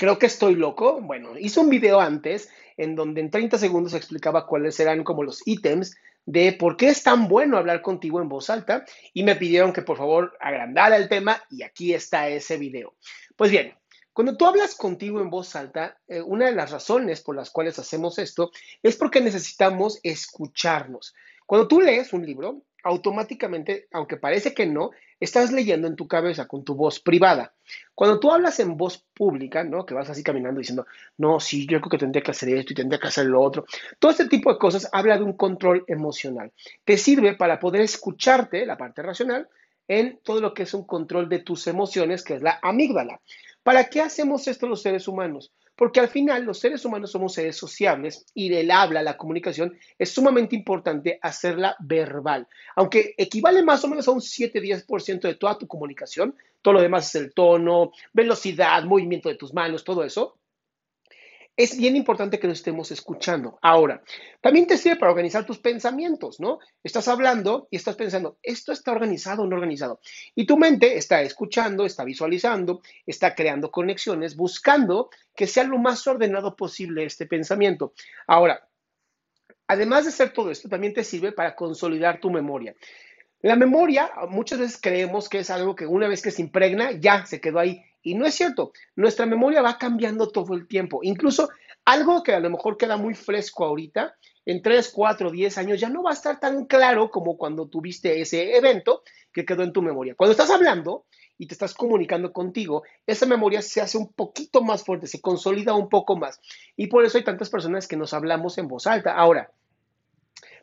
creo que estoy loco? Bueno, hice un video antes en donde en 30 segundos explicaba cuáles eran como los ítems de por qué es tan bueno hablar contigo en voz alta y me pidieron que por favor agrandara el tema y aquí está ese video. Pues bien, cuando tú hablas contigo en voz alta, eh, una de las razones por las cuales hacemos esto es porque necesitamos escucharnos. Cuando tú lees un libro, automáticamente, aunque parece que no, estás leyendo en tu cabeza con tu voz privada. Cuando tú hablas en voz pública, ¿no? Que vas así caminando diciendo, no, sí, yo creo que tendría que hacer esto y tendría que hacer lo otro. Todo este tipo de cosas habla de un control emocional. Te sirve para poder escucharte, la parte racional, en todo lo que es un control de tus emociones, que es la amígdala. ¿Para qué hacemos esto los seres humanos? Porque al final los seres humanos somos seres sociables y el habla, la comunicación, es sumamente importante hacerla verbal. Aunque equivale más o menos a un 7-10% de toda tu comunicación, todo lo demás es el tono, velocidad, movimiento de tus manos, todo eso, es bien importante que nos estemos escuchando. Ahora, también te sirve para organizar tus pensamientos, ¿no? Estás hablando y estás pensando, ¿esto está organizado o no organizado? Y tu mente está escuchando, está visualizando, está creando conexiones, buscando que sea lo más ordenado posible este pensamiento. Ahora, además de hacer todo esto, también te sirve para consolidar tu memoria. La memoria, muchas veces creemos que es algo que una vez que se impregna, ya se quedó ahí. Y no es cierto. Nuestra memoria va cambiando todo el tiempo. Incluso algo que a lo mejor queda muy fresco ahorita, en 3, 4, 10 años ya no va a estar tan claro como cuando tuviste ese evento que quedó en tu memoria. Cuando estás hablando y te estás comunicando contigo, esa memoria se hace un poquito más fuerte, se consolida un poco más. Y por eso hay tantas personas que nos hablamos en voz alta. Ahora,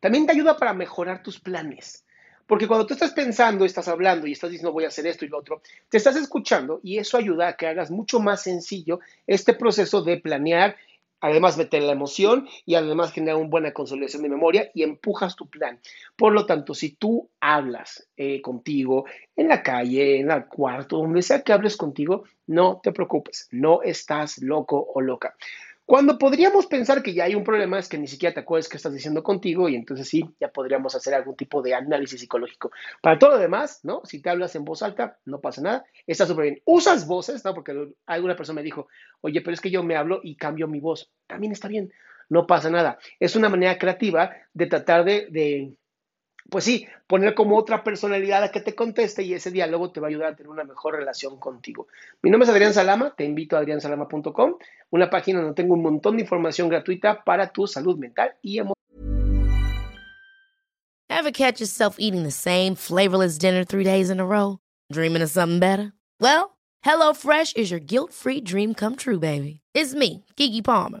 también te ayuda para mejorar tus planes. Porque cuando tú estás pensando, estás hablando y estás diciendo voy a hacer esto y lo otro, te estás escuchando y eso ayuda a que hagas mucho más sencillo este proceso de planear, además meter la emoción y además generar una buena consolidación de memoria y empujas tu plan. Por lo tanto, si tú hablas eh, contigo en la calle, en el cuarto, donde sea que hables contigo, no te preocupes, no estás loco o loca. Cuando podríamos pensar que ya hay un problema es que ni siquiera te acuerdas qué estás diciendo contigo y entonces sí, ya podríamos hacer algún tipo de análisis psicológico. Para todo lo demás, ¿no? Si te hablas en voz alta, no pasa nada, está súper bien. Usas voces, ¿no? Porque alguna persona me dijo, oye, pero es que yo me hablo y cambio mi voz. También está bien, no pasa nada. Es una manera creativa de tratar de, de pues sí, poner como otra personalidad a que te conteste y ese diálogo te va a ayudar a tener una mejor relación contigo. Mi nombre es Adrián Salama, te invito a adriansalama.com, una página donde tengo un montón de información gratuita para tu salud mental y emocional. Ever catch yourself eating the same flavorless dinner three days in a row? Dreaming of something better? Well, HelloFresh is your guilt-free dream come true, baby. It's me, Kiki Palmer.